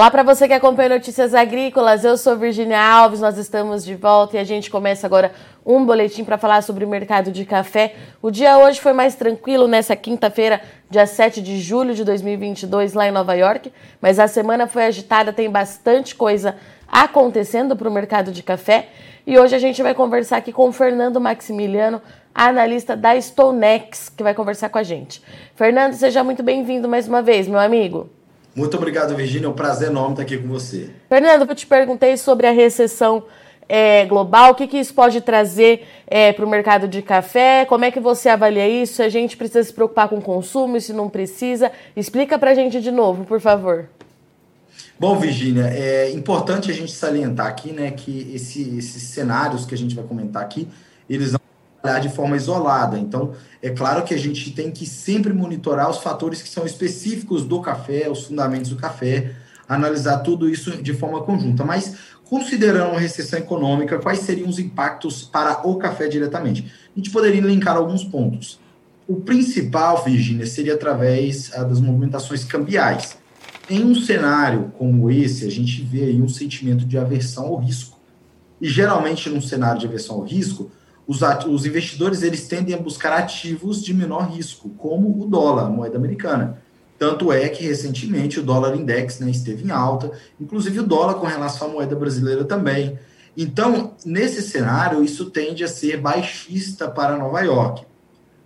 Olá para você que acompanha Notícias Agrícolas, eu sou Virginia Alves, nós estamos de volta e a gente começa agora um boletim para falar sobre o mercado de café. O dia hoje foi mais tranquilo nessa quinta-feira, dia 7 de julho de 2022, lá em Nova York, mas a semana foi agitada, tem bastante coisa acontecendo para o mercado de café. E hoje a gente vai conversar aqui com o Fernando Maximiliano, analista da Stonex, que vai conversar com a gente. Fernando, seja muito bem-vindo mais uma vez, meu amigo. Muito obrigado, Virginia. É um prazer enorme estar aqui com você. Fernando, eu te perguntei sobre a recessão é, global, o que, que isso pode trazer é, para o mercado de café, como é que você avalia isso, se a gente precisa se preocupar com o consumo, se não precisa. Explica para a gente de novo, por favor. Bom, Virginia, é importante a gente salientar aqui né, que esse, esses cenários que a gente vai comentar aqui, eles não de forma isolada. Então, é claro que a gente tem que sempre monitorar os fatores que são específicos do café, os fundamentos do café, analisar tudo isso de forma conjunta. Mas, considerando uma recessão econômica, quais seriam os impactos para o café diretamente? A gente poderia linkar alguns pontos. O principal, Virginia, seria através ah, das movimentações cambiais. Em um cenário como esse, a gente vê aí um sentimento de aversão ao risco. E geralmente, num cenário de aversão ao risco, os, os investidores eles tendem a buscar ativos de menor risco, como o dólar, a moeda americana. Tanto é que recentemente o dólar index né, esteve em alta, inclusive o dólar com relação à moeda brasileira também. Então, nesse cenário, isso tende a ser baixista para Nova York.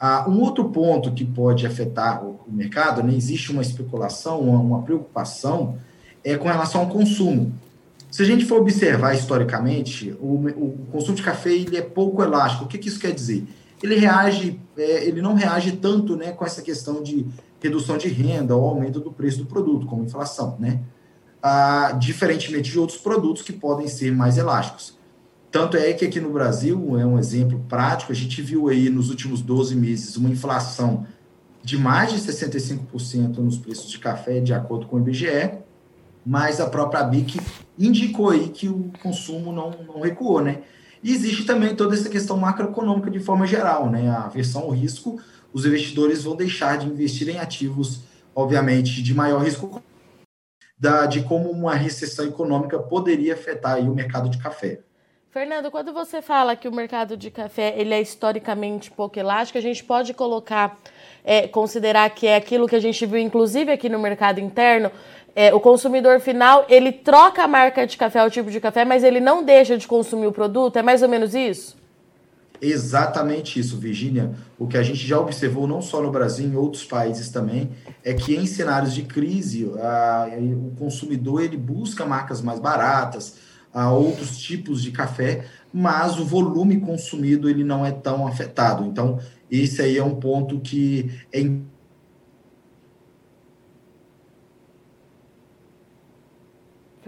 Ah, um outro ponto que pode afetar o, mercado, né, existe uma especulação, uma, uma preocupação, é com relação ao consumo. Se a gente for observar historicamente, o, o consumo de café ele é pouco elástico. O que, que isso quer dizer? Ele reage, é, ele não reage tanto né, com essa questão de redução de renda ou aumento do preço do produto, como inflação, né? Ah, diferentemente de outros produtos que podem ser mais elásticos. Tanto é que aqui no Brasil, é um exemplo prático, a gente viu aí nos últimos 12 meses uma inflação de mais de 65% nos preços de café, de acordo com o IBGE, mas a própria BIC indicou aí que o consumo não, não recuou, né? E existe também toda essa questão macroeconômica de forma geral, né? A aversão ao risco, os investidores vão deixar de investir em ativos, obviamente, de maior risco, da, de como uma recessão econômica poderia afetar o mercado de café. Fernando, quando você fala que o mercado de café ele é historicamente pouco elástico, a gente pode colocar, é, considerar que é aquilo que a gente viu, inclusive aqui no mercado interno, é, o consumidor final, ele troca a marca de café, o tipo de café, mas ele não deixa de consumir o produto? É mais ou menos isso? Exatamente isso, Virginia. O que a gente já observou, não só no Brasil, em outros países também, é que em cenários de crise, a, o consumidor ele busca marcas mais baratas, a outros tipos de café, mas o volume consumido ele não é tão afetado. Então, esse aí é um ponto que é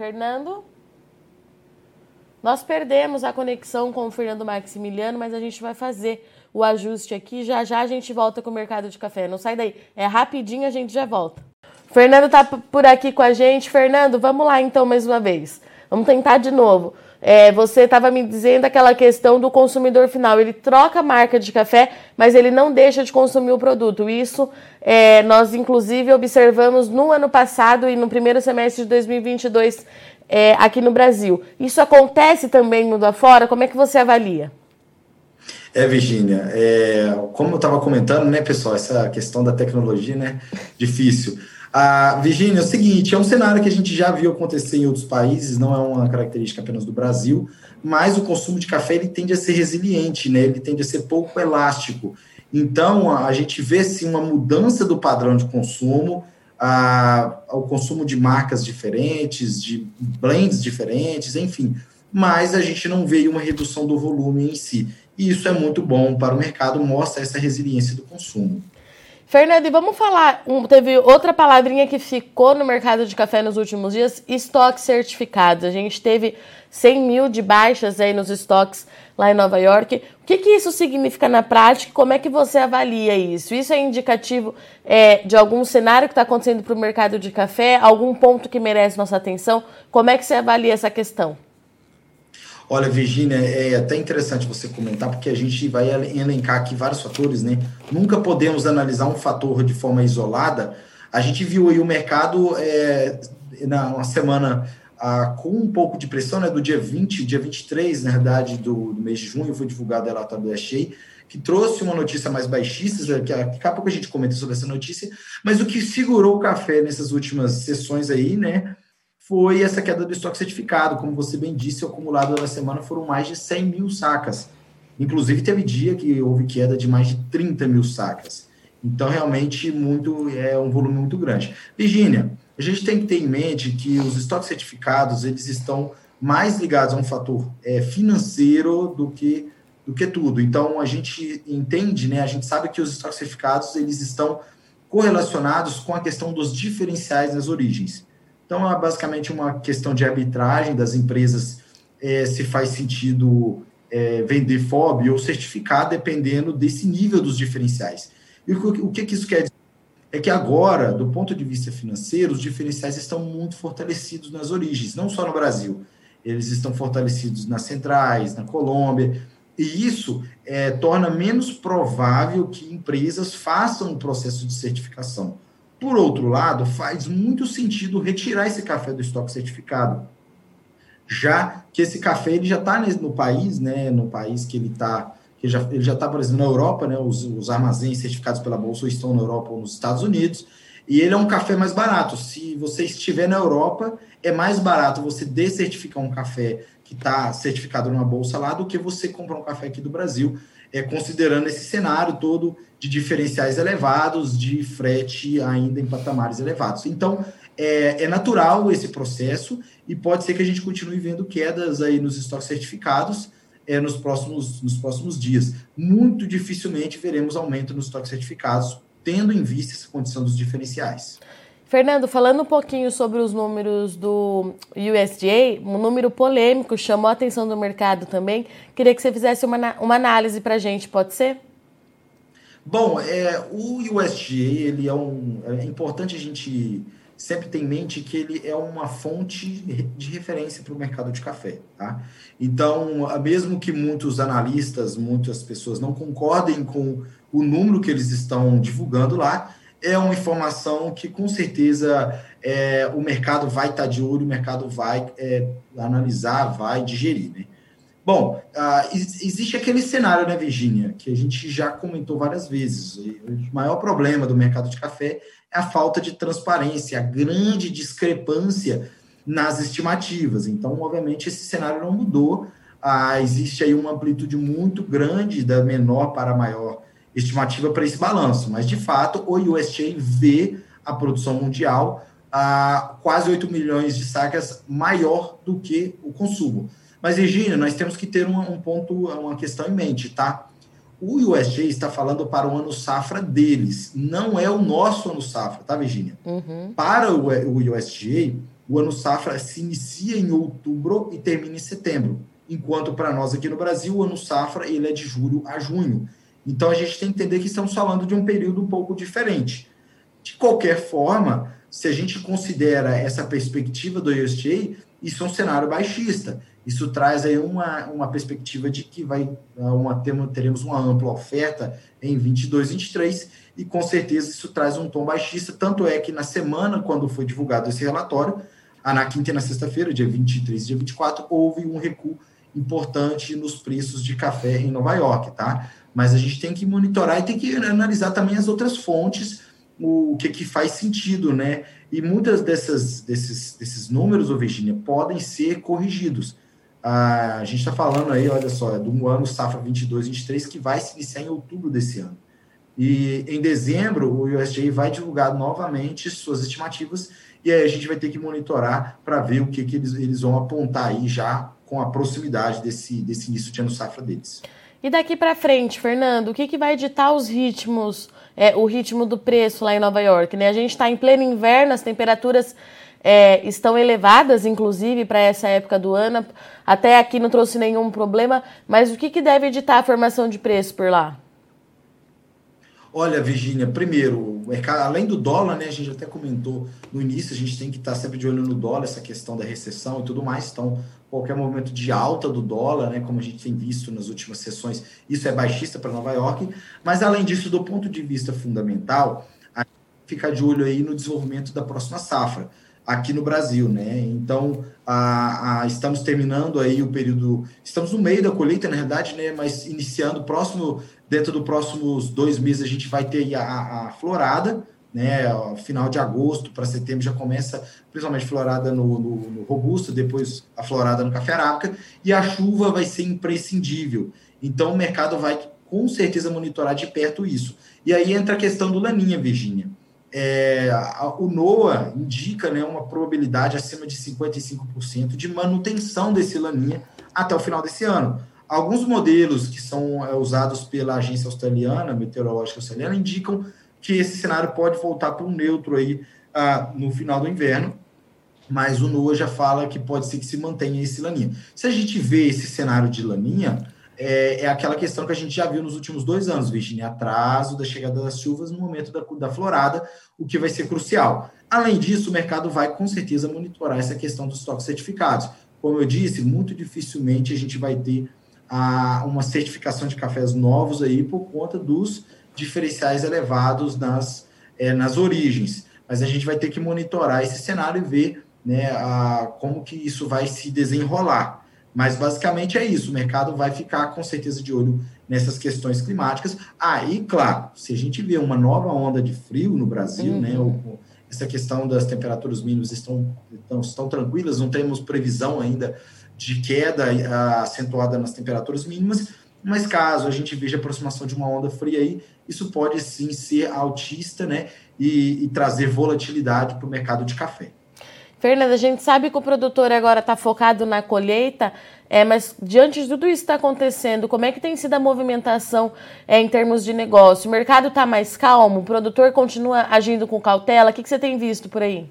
Fernando? Nós perdemos a conexão com o Fernando Maximiliano, mas a gente vai fazer o ajuste aqui. Já já a gente volta com o mercado de café. Não sai daí. É rapidinho, a gente já volta. Fernando tá por aqui com a gente. Fernando, vamos lá então mais uma vez. Vamos tentar de novo. É, você estava me dizendo aquela questão do consumidor final. Ele troca a marca de café, mas ele não deixa de consumir o produto. Isso é, nós, inclusive, observamos no ano passado e no primeiro semestre de 2022 é, aqui no Brasil. Isso acontece também mundo afora? Como é que você avalia? É, Virginia, é, como eu estava comentando, né, pessoal, essa questão da tecnologia, né, difícil. Ah, Virginia, é o seguinte, é um cenário que a gente já viu acontecer em outros países, não é uma característica apenas do Brasil, mas o consumo de café ele tende a ser resiliente, né? Ele tende a ser pouco elástico. Então, a gente vê sim uma mudança do padrão de consumo, ao consumo de marcas diferentes, de blends diferentes, enfim. Mas a gente não vê uma redução do volume em si. E isso é muito bom para o mercado, mostra essa resiliência do consumo. Fernando, e vamos falar. Um, teve outra palavrinha que ficou no mercado de café nos últimos dias: estoques certificados. A gente teve 100 mil de baixas aí nos estoques lá em Nova York. O que, que isso significa na prática? Como é que você avalia isso? Isso é indicativo é, de algum cenário que está acontecendo para o mercado de café? Algum ponto que merece nossa atenção? Como é que você avalia essa questão? Olha, Virginia, é até interessante você comentar, porque a gente vai elencar aqui vários fatores, né? Nunca podemos analisar um fator de forma isolada. A gente viu aí o mercado é, na semana ah, com um pouco de pressão, né, do dia 20, dia 23, na verdade, do, do mês de junho, foi divulgado o relatório do Achei, que trouxe uma notícia mais baixista, que daqui a pouco a gente comenta sobre essa notícia, mas o que segurou o café nessas últimas sessões aí, né, foi essa queda do estoque certificado. Como você bem disse, o acumulado da semana foram mais de 100 mil sacas. Inclusive, teve dia que houve queda de mais de 30 mil sacas. Então, realmente, muito é um volume muito grande. Virgínia, a gente tem que ter em mente que os estoques certificados eles estão mais ligados a um fator é, financeiro do que do que tudo. Então a gente entende, né? A gente sabe que os estoques certificados eles estão correlacionados com a questão dos diferenciais das origens. Então é basicamente uma questão de arbitragem das empresas é, se faz sentido é, vender FOB ou certificar dependendo desse nível dos diferenciais. E o, o que, que isso quer dizer? é que agora, do ponto de vista financeiro, os diferenciais estão muito fortalecidos nas origens, não só no Brasil. Eles estão fortalecidos nas centrais, na Colômbia, e isso é, torna menos provável que empresas façam um processo de certificação. Por outro lado, faz muito sentido retirar esse café do estoque certificado, já que esse café ele já está no país, né, no país que ele está ele já está, por exemplo, na Europa, né? Os, os armazéns certificados pela Bolsa estão na Europa ou nos Estados Unidos, e ele é um café mais barato. Se você estiver na Europa, é mais barato você descertificar um café que está certificado numa bolsa lá do que você comprar um café aqui do Brasil, é, considerando esse cenário todo de diferenciais elevados, de frete ainda em patamares elevados. Então, é, é natural esse processo e pode ser que a gente continue vendo quedas aí nos estoques certificados, é, nos, próximos, nos próximos dias. Muito dificilmente veremos aumento nos estoques certificados, tendo em vista essa condição dos diferenciais. Fernando, falando um pouquinho sobre os números do USDA, um número polêmico chamou a atenção do mercado também. Queria que você fizesse uma, uma análise para a gente, pode ser? Bom, é, o USDA ele é, um, é importante a gente sempre ter em mente que ele é uma fonte de referência para o mercado de café. Tá? Então, mesmo que muitos analistas, muitas pessoas não concordem com o número que eles estão divulgando lá, é uma informação que com certeza é, o mercado vai estar de olho, o mercado vai é, analisar, vai digerir. Né? Bom, uh, existe aquele cenário, né, Virginia, que a gente já comentou várias vezes. O maior problema do mercado de café é a falta de transparência, a grande discrepância nas estimativas. Então, obviamente, esse cenário não mudou. Ah, existe aí uma amplitude muito grande da menor para maior estimativa para esse balanço. Mas, de fato, o USDA vê a produção mundial a quase 8 milhões de sacas maior do que o consumo. Mas, Regina, nós temos que ter um, um ponto, uma questão em mente, tá? O USG está falando para o ano safra deles, não é o nosso ano safra, tá, Virginia? Uhum. Para o, o o ano safra se inicia em outubro e termina em setembro, enquanto para nós aqui no Brasil, o ano safra ele é de julho a junho. Então a gente tem que entender que estamos falando de um período um pouco diferente. De qualquer forma, se a gente considera essa perspectiva do USDA, isso é um cenário baixista. Isso traz aí uma, uma perspectiva de que vai uma, teremos uma ampla oferta em 22, 23, e com certeza isso traz um tom baixista. Tanto é que na semana, quando foi divulgado esse relatório, na quinta e na sexta-feira, dia 23 e dia 24, houve um recuo importante nos preços de café em Nova York, tá? Mas a gente tem que monitorar e tem que analisar também as outras fontes, o que, que faz sentido, né? E muitas dessas, desses, desses números, ô Virginia, podem ser corrigidos. Ah, a gente está falando aí, olha só, é de um ano safra 22, 23 que vai se iniciar em outubro desse ano. E em dezembro o USDA vai divulgar novamente suas estimativas e aí a gente vai ter que monitorar para ver o que, que eles, eles vão apontar aí já com a proximidade desse, desse início de ano safra deles. E daqui para frente, Fernando, o que, que vai ditar os ritmos, é, o ritmo do preço lá em Nova York? Né? A gente está em pleno inverno, as temperaturas é, estão elevadas, inclusive, para essa época do ano. Até aqui não trouxe nenhum problema, mas o que, que deve editar a formação de preço por lá? Olha, Virginia, primeiro, além do dólar, né, a gente até comentou no início, a gente tem que estar sempre de olho no dólar, essa questão da recessão e tudo mais. Então, qualquer movimento de alta do dólar, né, como a gente tem visto nas últimas sessões, isso é baixista para Nova York. Mas, além disso, do ponto de vista fundamental, a gente fica de olho aí no desenvolvimento da próxima safra aqui no Brasil, né? Então, a, a, estamos terminando aí o período, estamos no meio da colheita, na verdade, né? Mas iniciando próximo, dentro dos próximos dois meses, a gente vai ter a, a florada, né? Final de agosto para setembro já começa, principalmente florada no, no, no, robusto, depois a florada no café arábica, e a chuva vai ser imprescindível. Então, o mercado vai com certeza monitorar de perto isso. E aí entra a questão do laninha, Virgínia é, o NOAA indica né, uma probabilidade acima de 55% de manutenção desse laninha até o final desse ano. Alguns modelos que são é, usados pela agência australiana, meteorológica australiana, indicam que esse cenário pode voltar para um neutro aí ah, no final do inverno, mas o NOAA já fala que pode ser que se mantenha esse laninha. Se a gente vê esse cenário de laninha, é, é, aquela questão que a gente já viu nos últimos dois anos, Virginia, atraso da chegada das chuvas no momento da, da florada, o que vai ser crucial. Além disso, o mercado vai com certeza monitorar essa questão dos estoques certificados. Como eu disse, muito dificilmente a gente vai ter a, uma certificação de cafés novos aí por conta dos diferenciais elevados nas, é, nas origens. Mas a gente vai ter que monitorar esse cenário e ver né, a, como que isso vai se desenrolar. Mas basicamente é isso, o mercado vai ficar com certeza de olho nessas questões climáticas. Aí, ah, claro, se a gente vê uma nova onda de frio no Brasil, né, uhum. né, essa questão das temperaturas mínimas estão, estão, estão tranquilas, não temos previsão ainda de queda ah, acentuada nas temperaturas mínimas, mas caso a gente veja a aproximação de uma onda fria aí, isso pode sim ser altista, né, e, e trazer volatilidade para o mercado de café. Fernanda, a gente sabe que o produtor agora está focado na colheita, é, mas diante de tudo isso que está acontecendo, como é que tem sido a movimentação é, em termos de negócio? O mercado está mais calmo? O produtor continua agindo com cautela? O que, que você tem visto por aí?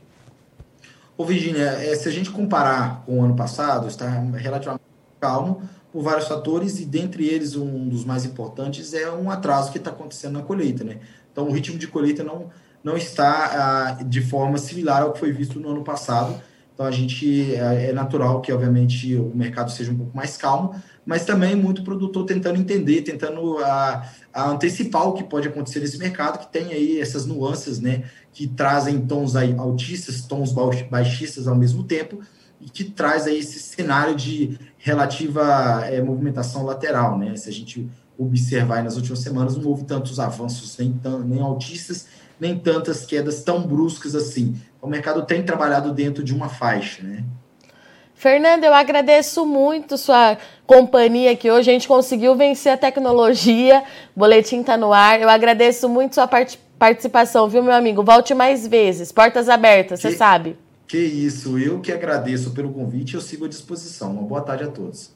Ô, Virginia, é, se a gente comparar com o ano passado, está relativamente calmo por vários fatores e dentre eles um dos mais importantes é um atraso que está acontecendo na colheita, né? Então o ritmo de colheita não não está ah, de forma similar ao que foi visto no ano passado. Então, a gente é, é natural que, obviamente, o mercado seja um pouco mais calmo, mas também muito produtor tentando entender, tentando a, a antecipar o que pode acontecer nesse mercado, que tem aí essas nuances, né, que trazem tons aí altistas, tons baixistas ao mesmo tempo, e que traz aí esse cenário de relativa é, movimentação lateral, né? Se a gente observar nas últimas semanas, não houve tantos avanços nem, nem altistas nem tantas quedas tão bruscas assim. O mercado tem trabalhado dentro de uma faixa, né? Fernanda, eu agradeço muito sua companhia aqui hoje. A gente conseguiu vencer a tecnologia. O boletim está no ar. Eu agradeço muito sua part participação, viu, meu amigo? Volte mais vezes. Portas abertas, você sabe. Que isso. Eu que agradeço pelo convite. Eu sigo à disposição. Uma boa tarde a todos.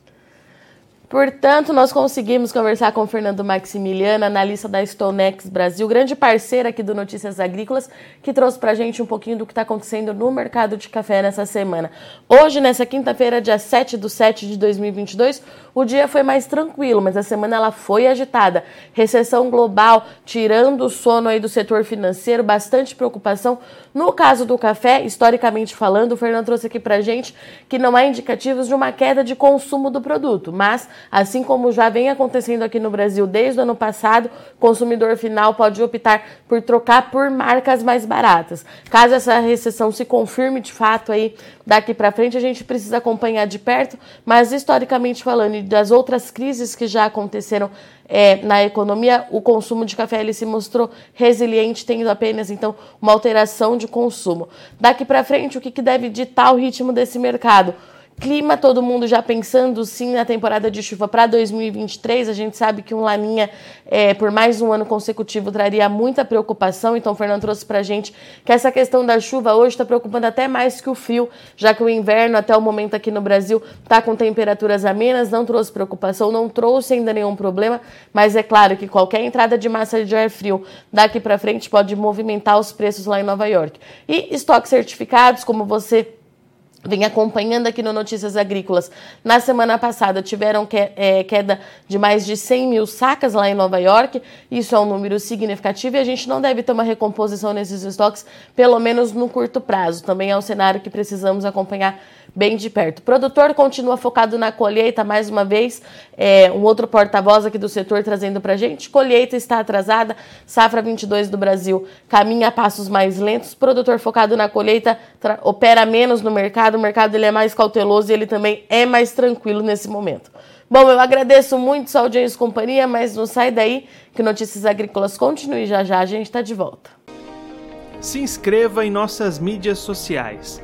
Portanto, nós conseguimos conversar com Fernando Maximiliano, analista da Stonex Brasil, grande parceira aqui do Notícias Agrícolas, que trouxe para a gente um pouquinho do que está acontecendo no mercado de café nessa semana. Hoje, nessa quinta-feira, dia 7 de 7 de 2022, o dia foi mais tranquilo, mas a semana ela foi agitada. Recessão global, tirando o sono aí do setor financeiro, bastante preocupação. No caso do café, historicamente falando, o Fernando trouxe aqui para a gente que não há indicativos de uma queda de consumo do produto, mas Assim como já vem acontecendo aqui no Brasil desde o ano passado, o consumidor final pode optar por trocar por marcas mais baratas. Caso essa recessão se confirme de fato aí daqui para frente, a gente precisa acompanhar de perto, mas historicamente falando e das outras crises que já aconteceram é, na economia, o consumo de café ele se mostrou resiliente, tendo apenas então uma alteração de consumo. Daqui para frente, o que, que deve ditar o ritmo desse mercado? Clima, todo mundo já pensando sim na temporada de chuva para 2023. A gente sabe que um Laninha é, por mais um ano consecutivo traria muita preocupação. Então, o Fernando trouxe para a gente que essa questão da chuva hoje está preocupando até mais que o frio, já que o inverno, até o momento aqui no Brasil, está com temperaturas amenas, não trouxe preocupação, não trouxe ainda nenhum problema. Mas é claro que qualquer entrada de massa de ar frio daqui para frente pode movimentar os preços lá em Nova York. E estoques certificados, como você vem acompanhando aqui no Notícias Agrícolas. Na semana passada tiveram que, é, queda de mais de 100 mil sacas lá em Nova York. Isso é um número significativo e a gente não deve ter uma recomposição nesses estoques, pelo menos no curto prazo. Também é um cenário que precisamos acompanhar bem de perto. O produtor continua focado na colheita, mais uma vez, é, um outro porta-voz aqui do setor trazendo para gente. Colheita está atrasada, safra 22 do Brasil caminha a passos mais lentos. Produtor focado na colheita opera menos no mercado, o mercado ele é mais cauteloso e ele também é mais tranquilo nesse momento. Bom, eu agradeço muito sua audiência e companhia, mas não sai daí que Notícias Agrícolas continue já já, a gente está de volta. Se inscreva em nossas mídias sociais.